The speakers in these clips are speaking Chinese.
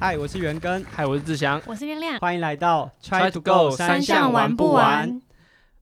嗨，我是元根，嗨，我是志祥，我是亮亮。欢迎来到 Try to go，三项玩不完？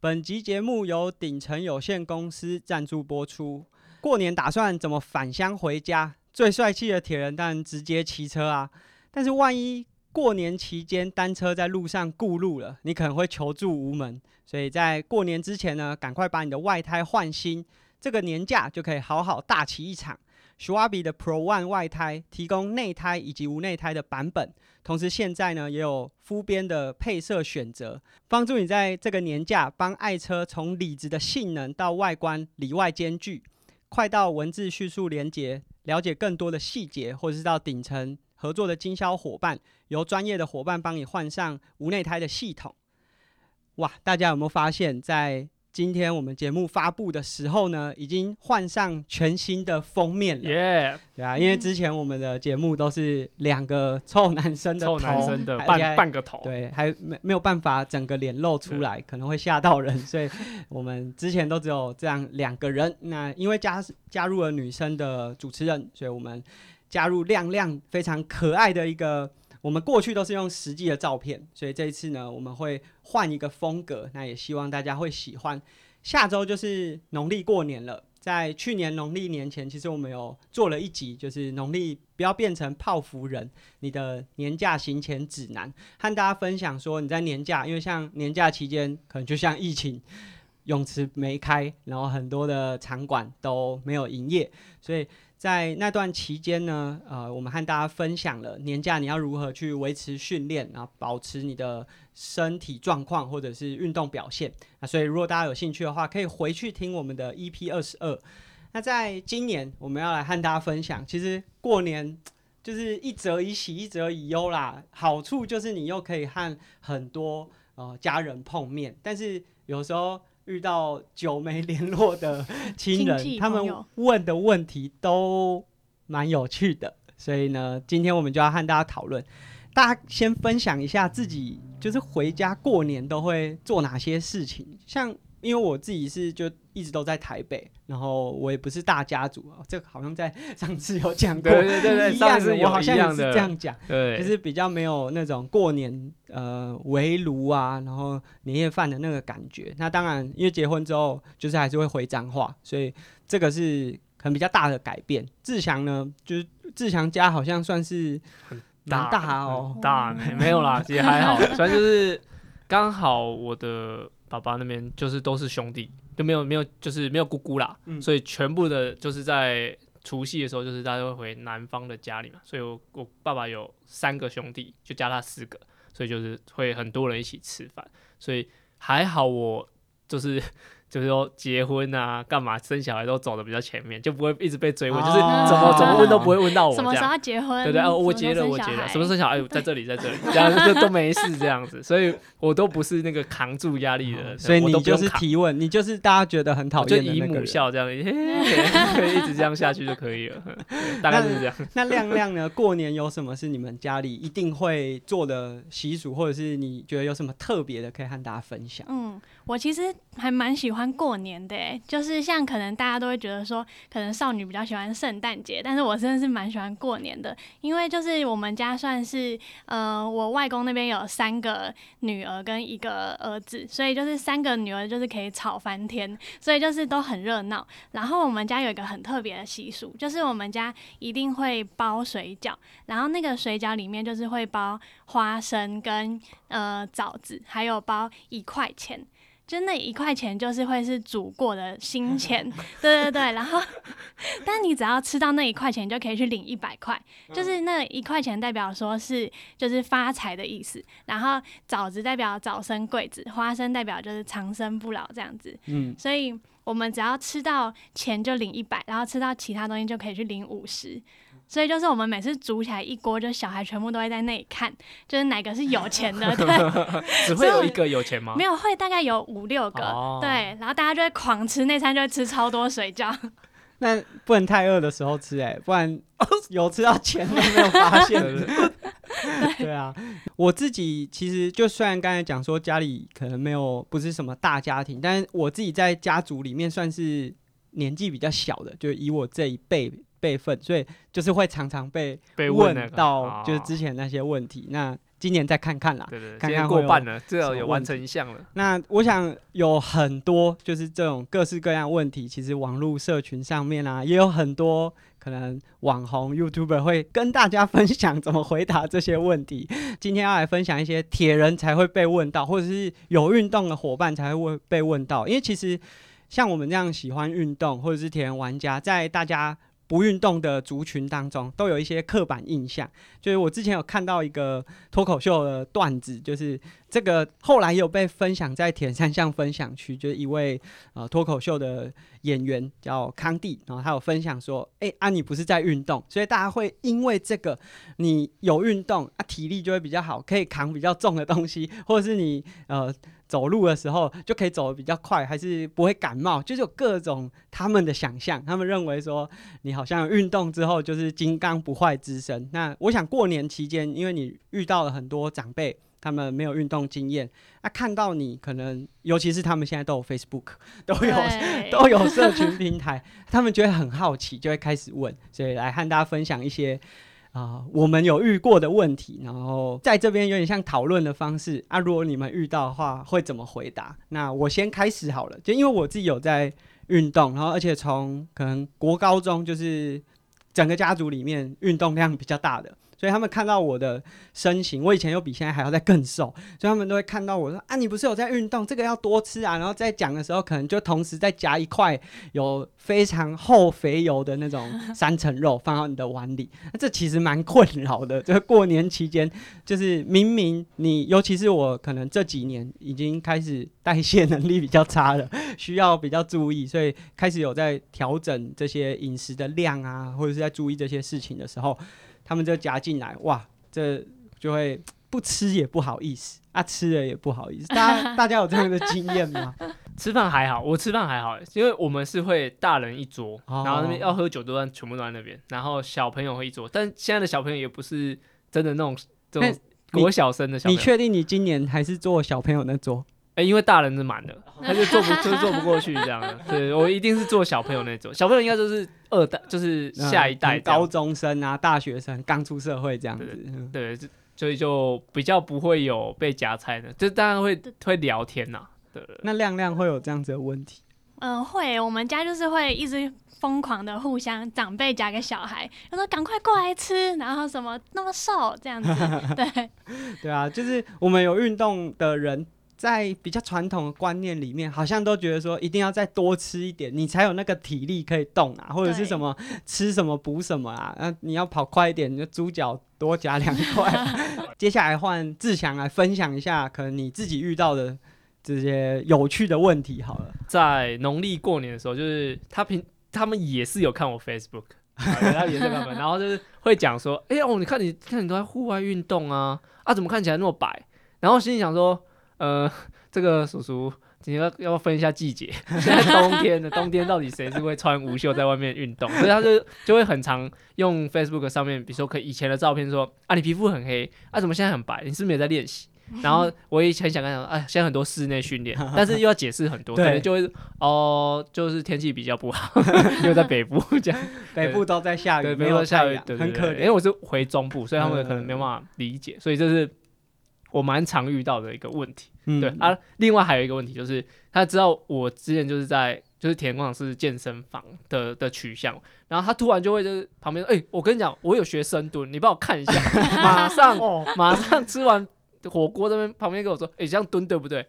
本集节目由鼎城有限公司赞助播出。过年打算怎么返乡回家？最帅气的铁人当然直接骑车啊！但是万一过年期间单车在路上故路了，你可能会求助无门。所以在过年之前呢，赶快把你的外胎换新，这个年假就可以好好大骑一场。S c h w a b 的 Pro One 外胎提供内胎以及无内胎的版本，同时现在呢也有肤边的配色选择，帮助你在这个年假帮爱车从里子的性能到外观里外兼具。快到文字叙述连接，了解更多的细节，或者是到顶层合作的经销伙伴，由专业的伙伴帮你换上无内胎的系统。哇，大家有没有发现，在今天我们节目发布的时候呢，已经换上全新的封面了。耶，对啊，因为之前我们的节目都是两个臭男生的臭男生的半半个头，对，还没没有办法整个脸露出来，可能会吓到人，所以我们之前都只有这样两个人。那因为加加入了女生的主持人，所以我们加入亮亮非常可爱的一个。我们过去都是用实际的照片，所以这一次呢，我们会换一个风格，那也希望大家会喜欢。下周就是农历过年了，在去年农历年前，其实我们有做了一集，就是农历不要变成泡芙人，你的年假行前指南，和大家分享说你在年假，因为像年假期间，可能就像疫情，泳池没开，然后很多的场馆都没有营业，所以。在那段期间呢，呃，我们和大家分享了年假你要如何去维持训练，然后保持你的身体状况或者是运动表现。那所以如果大家有兴趣的话，可以回去听我们的 EP 二十二。那在今年我们要来和大家分享，其实过年 就是一则以喜，一则以忧啦。好处就是你又可以和很多呃家人碰面，但是有时候。遇到久没联络的亲人，他们问的问题都蛮有趣的，所以呢，今天我们就要和大家讨论。大家先分享一下自己，就是回家过年都会做哪些事情，像。因为我自己是就一直都在台北，然后我也不是大家族啊，这个好像在 上次有讲过，对对对对，上次我好像也是这样讲，对，就是比较没有那种过年呃围炉啊，然后年夜饭的那个感觉。那当然，因为结婚之后，就是还是会回彰化，所以这个是可能比较大的改变。志祥呢，就是志祥家好像算是很大哦，大没有啦，其实还好，反正就是刚好我的。爸爸那边就是都是兄弟，就没有没有就是没有姑姑啦，所以全部的就是在除夕的时候，就是大家会回南方的家里嘛。所以我我爸爸有三个兄弟，就加他四个，所以就是会很多人一起吃饭。所以还好我就是。就是说结婚啊，干嘛生小孩都走的比较前面，就不会一直被追问，就是怎么怎么问都不会问到我什么时候结婚？对对，哦，我结了，我结了，什么时候小孩？在这里，在这里，然后就都没事这样子，所以我都不是那个扛住压力的，所以你就是提问，你就是大家觉得很讨厌的以母校这样，可以一直这样下去就可以了，大概是这样。那亮亮呢？过年有什么是你们家里一定会做的习俗，或者是你觉得有什么特别的可以和大家分享？嗯，我其实还蛮喜欢。过年的，就是像可能大家都会觉得说，可能少女比较喜欢圣诞节，但是我真的是蛮喜欢过年的，因为就是我们家算是，呃，我外公那边有三个女儿跟一个儿子，所以就是三个女儿就是可以吵翻天，所以就是都很热闹。然后我们家有一个很特别的习俗，就是我们家一定会包水饺，然后那个水饺里面就是会包花生跟呃枣子，还有包一块钱。就那一块钱，就是会是煮过的新钱，对对对。然后，但你只要吃到那一块钱，就可以去领一百块。就是那一块钱代表说是就是发财的意思，然后枣子代表早生贵子，花生代表就是长生不老这样子。嗯，所以我们只要吃到钱就领一百，然后吃到其他东西就可以去领五十。所以就是我们每次煮起来一锅，就小孩全部都会在那里看，就是哪个是有钱的。对，只会有一个有钱吗？没有，会大概有五六个。对，然后大家就会狂吃那餐，就会吃超多水饺。那不能太饿的时候吃哎，不然有吃到钱都没有发现。对啊，我自己其实就虽然刚才讲说家里可能没有不是什么大家庭，但是我自己在家族里面算是年纪比较小的，就以我这一辈。备份，所以就是会常常被被问到，就是哦之前那些问题。那今年再看看啦。对对，看看过半了，至少有完成一项了。那我想有很多就是这种各式各样问题，其实网络社群上面啊，也有很多可能网红 YouTuber 会跟大家分享怎么回答这些问题。今天要来分享一些铁人才会被问到，或者是有运动的伙伴才会问被问到，因为其实像我们这样喜欢运动或者是铁人玩家，在大家不运动的族群当中，都有一些刻板印象。就是我之前有看到一个脱口秀的段子，就是这个后来有被分享在铁三项分享区，就是一位呃脱口秀的演员叫康帝，然后他有分享说，哎、啊你不是在运动，所以大家会因为这个你有运动啊体力就会比较好，可以扛比较重的东西，或者是你呃走路的时候就可以走得比较快，还是不会感冒，就是有各种他们的想象，他们认为说你好像运动之后就是金刚不坏之身。那我想过年期间，因为你遇到了很多长辈。他们没有运动经验，那、看到你可能，尤其是他们现在都有 Facebook，都有 都有社群平台，他们就会很好奇，就会开始问，所以来和大家分享一些啊、我们有遇过的问题，然后在这边有点像讨论的方式啊。如果你们遇到的话，会怎么回答？那我先开始好了，就因为我自己有在运动，然后而且从可能国高中就是整个家族里面运动量比较大的。所以他们看到我的身形，我以前又比现在还要再更瘦，所以他们都会看到我说啊，你不是有在运动，这个要多吃啊。然后在讲的时候，可能就同时再夹一块有非常厚肥油的那种三层肉放到你的碗里，那这其实蛮困扰的。这个过年期间，就是明明你，尤其是我，可能这几年已经开始代谢能力比较差了，需要比较注意，所以开始有在调整这些饮食的量啊，或者是在注意这些事情的时候，他们就夹进来，哇，这就会不吃也不好意思啊，吃了也不好意思。大家 大家有这样的经验吗？吃饭还好，我吃饭还好，因为我们是会大人一桌，哦然后那边要喝酒都在全部都在那边，然后小朋友会一桌，但现在的小朋友也不是真的那种这种国小生的小朋友，你确定你今年还是做小朋友那桌？哎、因为大人是满的，他就坐不就是坐不过去这样的，对我一定是做小朋友那种，小朋友应该就是二代，就是下一代嗯高中生啊、大学生刚出社会这样子。对就所以就比较不会有被夹菜的，就当然会会聊天呐、对对对那亮亮会有这样子的问题？嗯，会，我们家就是会一直疯狂的互相长辈夹给小孩，他说赶快过来吃，然后什么那么瘦这样子，对，对啊，就是我们有运动的人，在比较传统的观念里面，好像都觉得说一定要再多吃一点，你才有那个体力可以动啊，或者是什么吃什么补什么啊，那你要跑快一点，你就猪脚多夹两块。接下来换志强来分享一下，可能你自己遇到的这些有趣的问题好了。在农历过年的时候，就是他平他们也是有看我 Facebook，啊他也是有看我，然后就是会讲说，哎、哦，你看你看你都在户外运动啊，啊，怎么看起来那么白？然后心里想说，呃，这个叔叔。你要要不要分一下季节？现在冬天的冬天到底谁是会穿无袖在外面运动？所以他就就会很常用 Facebook 上面，比如说可以以前的照片说啊，你皮肤很黑啊，怎么现在很白？你是不是也在练习？然后我也很想跟他讲，哎，现在很多室内训练，但是又要解释很多，可对能就会哦，就是天气比较不好，因为在北部这样，北部都在下雨，对，没没有下雨对，，很可对对对，因为。我是回中部，所以他们嗯可能没办法理解，所以这是我蛮常遇到的一个问题。嗯对啊，另外还有一个问题就是，他知道我之前就是在就是田广是健身房的的取向，然后他突然就会就是旁边，哎、我跟你讲，我有学深蹲，你帮我看一下，马上哦，马上吃完火锅这边旁边跟我说，哎、这样蹲对不对？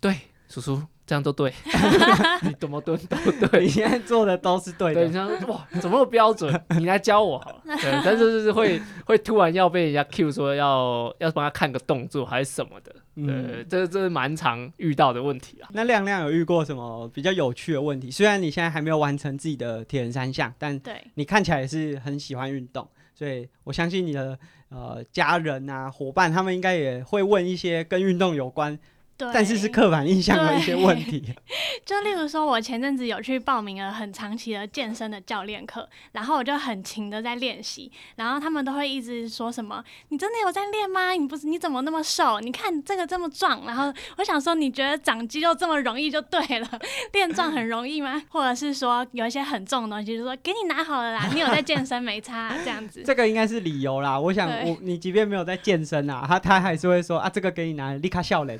对，叔叔这样都对，你怎么蹲都对你。现在做的都是对对，的你。想说哇，怎么那么标准？你来教我好了。对，但是就是会会突然要被人家 Q 说要要帮他看个动作还是什么的。对，嗯，这这是蛮常遇到的问题啊。那亮亮有遇过什么比较有趣的问题？虽然你现在还没有完成自己的铁人三项，但对，你看起来也是很喜欢运动，所以我相信你的呃家人啊伙伴，他们应该也会问一些跟运动有关对，但是是刻板印象的一些问题。就例如说，我前阵子有去报名了很长期的健身的教练课，然后我就很勤的在练习，然后他们都会一直说什么：“你真的有在练吗？你不是你怎么那么瘦？你看这个这么壮。”然后我想说，你觉得长肌肉这么容易就对了，练壮很容易吗？或者是说有一些很重的东西，就说给你拿好了啦，你有在健身没差这样子。这个应该是理由啦。我想我你即便没有在健身啊，他他还是会说啊，这个给你拿，立刻笑脸。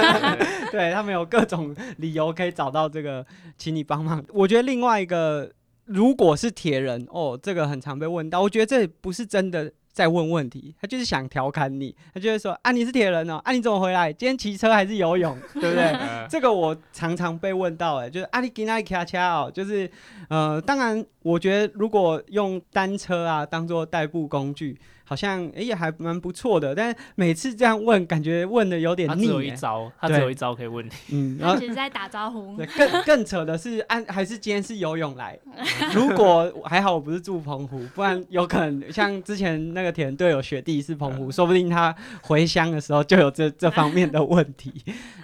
对他们有各种理由可以找到这个，请你帮忙。我觉得另外一个，如果是铁人哦，这个很常被问到，我觉得这不是真的在问问题，他就是想调侃你，他就会说啊，你是铁人哦，啊你怎么回来？今天骑车还是游泳，对不对？这个我常常被问到，哎，就是啊你今天骑车哦，就是呃，当然我觉得如果用单车啊当做代步工具。好像哎也还蛮不错的，但是每次这样问，感觉问的有点腻。他只有一招，他只有一招可以问你。嗯，然后只是在打招呼。对，更更扯的是，按还是今天是游泳来。如果还好我不是住澎湖，不然有可能像之前那个田队友学弟是澎湖，说不定他回乡的时候就有这 这方面的问题。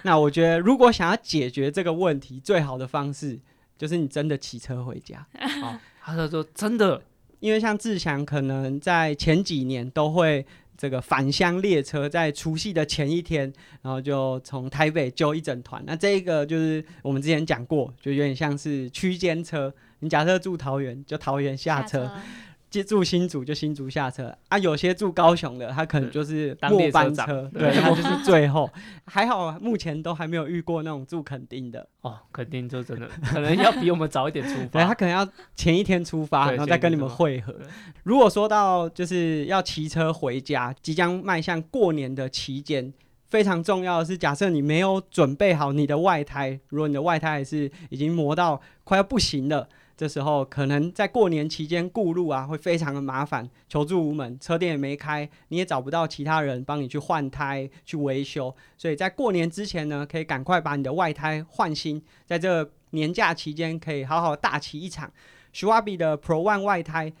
那我觉得，如果想要解决这个问题，最好的方式就是你真的骑车回家。好，他说真的。因为像志祥可能在前几年都会这个返乡列车，在除夕的前一天，然后就从台北揪一整团。那这个就是我们之前讲过，就有点像是区间车。你假设住桃园，就桃园下车。接 住新竹就新竹下车。啊，有些住高雄的，他可能就是末班车，对，他就 是最后。还好目前都还没有遇过那种住垦丁的。哦，垦丁就真的可能要比我们早一点出发，对，他可能要前一天出发，然后再跟你们会合。如果说到就是要骑车回家，即将迈向过年的期间，非常重要的是，假设你没有准备好你的外胎，如果你的外胎还是已经磨到快要不行了。这时候可能在过年期间顾路啊，会非常的麻烦，求助无门，车店也没开，你也找不到其他人帮你去换胎、去维修，所以在过年之前呢，可以赶快把你的外胎换新，在这年假期间可以好好大骑一场。s h w a b i 的 Pro One 外胎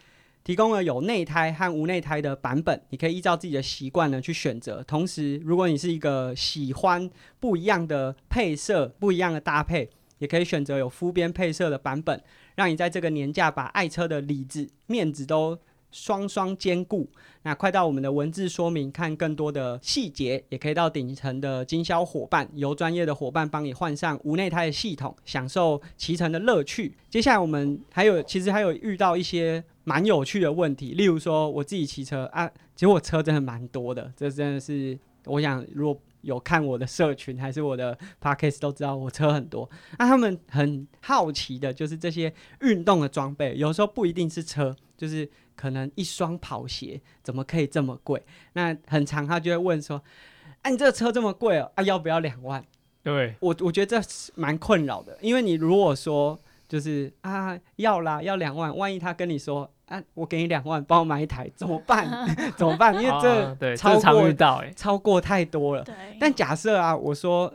提供了有内胎和无内胎的版本，你可以依照自己的习惯呢去选择。同时，如果你是一个喜欢不一样的配色、不一样的搭配，也可以选择有肤边配色的版本。让你在这个年假把爱车的里子、面子都双双兼顾。那快到我们的文字说明看更多的细节，也可以到顶层的经销伙伴，由专业的伙伴帮你换上无内胎的系统，享受骑乘的乐趣。接下来我们还有，其实还有遇到一些蛮有趣的问题，例如说我自己骑车啊，其实我车真的蛮多的，这真的是我想如果。有看我的社群还是我的 podcast 都知道我车很多，那他们很好奇的就是这些运动的装备，有时候不一定是车，就是可能一双跑鞋怎么可以这么贵？那很长他就会问说：“哎，你这个车这么贵哦，啊要不要两万？”对我我觉得这是蛮困扰的，因为你如果说就是啊要啦要两万，万一他跟你说。啊！我给你两万，帮我买一台，怎么办？怎么办？因为这超过超过太多了。但假设啊，我说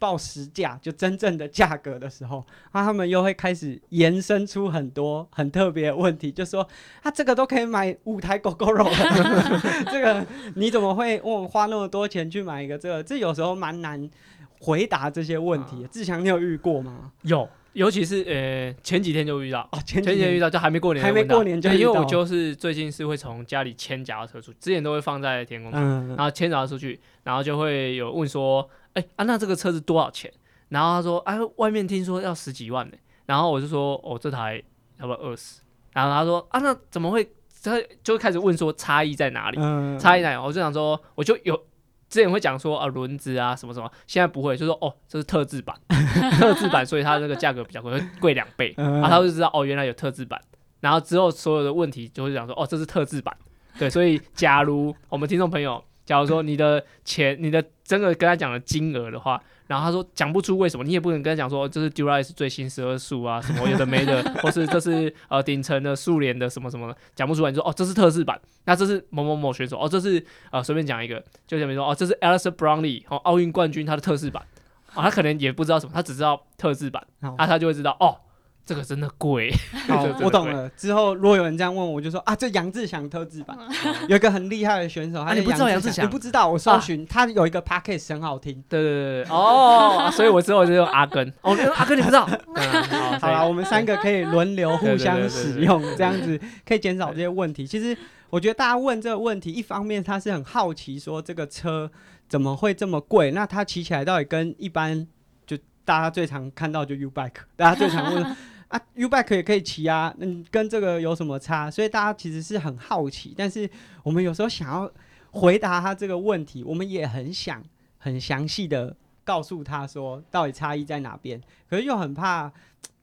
报实价，就真正的价格的时候，那他们又会开始延伸出很多很特别的问题，就说啊这个都可以买五台狗狗肉了，这个你怎么会我花那么多钱去买一个这个？这有时候蛮难回答这些问题。志强，你有遇过吗？有。尤其是呃前几天就遇到，哦前几天遇到就还没过年，还没过年就因为我就是最近是会从家里牵脚踏车出去，之前都会放在天空上，然后牵脚踏车出去，然后就会有问说，哎啊那这个车子多少钱？然后他说，哎外面听说要十几万呢，然后我就说，哦这台要不要二十？然后他说，啊那怎么会？他就开始问说差异在哪里？差异在哪？我就想说，我就有。之前会讲说啊轮子啊什么什么，现在不会，就说哦这是特制版，特制版，所以它这个价格比较贵，会贵两倍，然后他就知道哦原来有特制版，然后之后所有的问题就会讲说哦这是特制版，对，所以假如我们听众朋友，假如说你的钱，你的真的跟他讲的金额的话。然后他说讲不出为什么，你也不能跟他讲说这是 Durais 最新十二速啊，什么有的没的，或是这是呃顶层的速联的什么什么的，讲不出来。你说哦这是特制版，那这是某某某选手哦这是呃随便讲一个，就像比如说哦这是 Alistair Brownlee 哦奥运冠军他的特制版，啊他可能也不知道什么，他只知道特制版，那他就会知道哦这个真的贵。好我懂了。之后如果有人这样问我，就说啊，这杨志祥特制版 有一个很厉害的选手，他你不知道杨志志祥你不知道？我搜寻他有一个 p a c k a g e 很好听。对对对对，哦，所以我之后就用阿根。哦，阿根你不知道？嗯好啦，我们三个可以轮流互相使用，这样子可以减少这些问题。其实我觉得大家问这个问题，一方面他是很好奇说这个车怎么会这么贵，那它骑起来到底跟一般就大家最常看到就 U bike，大家最常问说啊 U bike 也可以骑啊，嗯，跟这个有什么差？所以大家其实是很好奇，但是我们有时候想要回答他这个问题，我们也很想很详细的告诉他说到底差异在哪边，可是又很怕。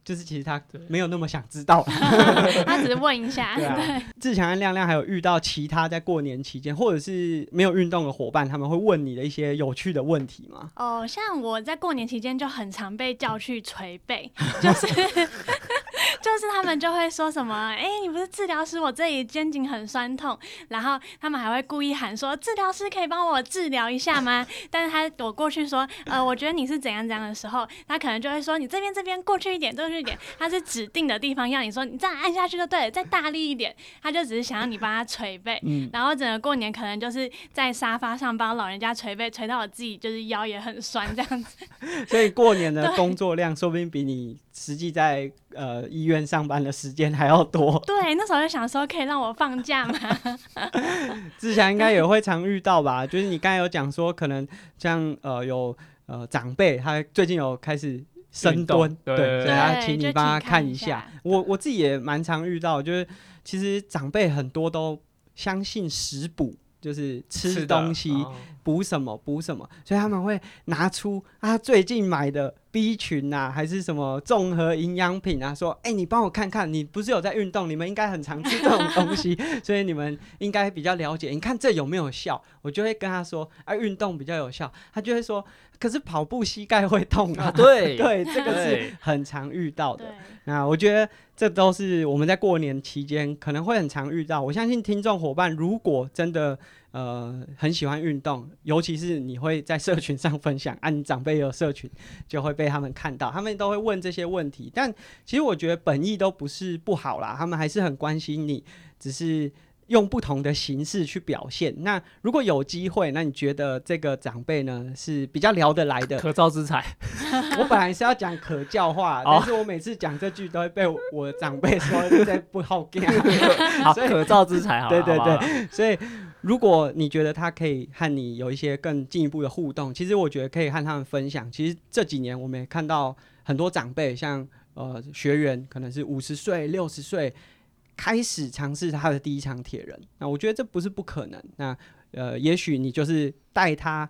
就是其实他没有那么想知道 他只是问一下，对啊。志强和亮亮还有遇到其他在过年期间或者是没有运动的伙伴，他们会问你的一些有趣的问题吗？哦，像我在过年期间就很常被叫去捶背，就是就是他们就会说什么，哎、你不是治疗师，我这里肩颈很酸痛，然后他们还会故意喊说，治疗师可以帮我治疗一下吗？但是他我过去说，呃，我觉得你是怎样怎样的时候，他可能就会说，你这边这边过去一点，过去一点，他是指定的地方要你说，你这样按下去就对了，再大力一点，他就只是想要你帮他捶背，嗯，然后整个过年可能就是在沙发上帮老人家捶背，捶到我自己就是腰也很酸这样子。所以过年的 工作量说不定比你实际在呃医院上班的时间还要多。对，那时候就想说可以让我放假吗？志强应该也会常遇到吧？就是你刚才有讲说，可能像呃有呃长辈，他最近有开始深蹲，对对，所以他请你帮他看一下下。我我自己也蛮常遇到，就是其实长辈很多都相信食补，就是吃东西哦补什么补什么，所以他们会拿出啊最近买的 B 群啊，还是什么综合营养品啊，说，哎、你帮我看看，你不是有在运动，你们应该很常吃这种东西，所以你们应该比较了解。你看这有没有效？我就会跟他说，啊，运动比较有效。他就会说，可是跑步膝盖会痛啊。啊，对 对，这个是很常遇到的对。，那我觉得这都是我们在过年期间可能会很常遇到。我相信听众伙伴如果真的呃很喜欢运动，尤其是你会在社群上分享，啊，你长辈也有社群，就会被他们看到，他们都会问这些问题。但其实我觉得本意都不是不好啦，他们还是很关心你，只是。用不同的形式去表现。那如果有机会，那你觉得这个长辈呢是比较聊得来的？可造之才。我本来是要讲可教化，哦但是我每次讲这句都会被我长辈说在不好讲。好，所以可造之才，好了，对对对，所以如果你觉得他可以和你有一些更进一步的互动，其实我觉得可以和他们分享。其实这几年我们也看到很多长辈，像呃学员可能是五十岁、六十岁。开始尝试他的第一场铁人，那我觉得这不是不可能。那呃，也许你就是带他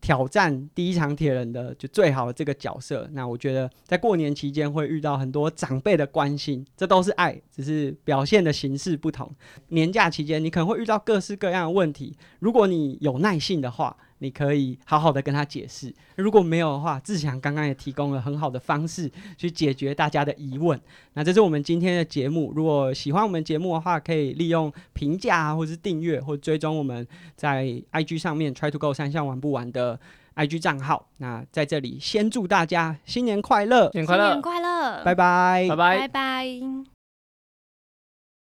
挑战第一场铁人的就最好的这个角色。那我觉得在过年期间会遇到很多长辈的关心，这都是爱，只是表现的形式不同。年假期间你可能会遇到各式各样的问题，如果你有耐性的话，你可以好好的跟他解释；如果没有的话，志祥刚刚也提供了很好的方式去解决大家的疑问。那这是我们今天的节目。如果喜欢我们节目的话，可以利用评价啊，或是订阅，或追踪我们在 IG 上面 Try to Go 三项玩不完的 IG 账号。那在这里先祝大家新年快乐，新年快乐新年，快乐，拜拜拜拜拜。拜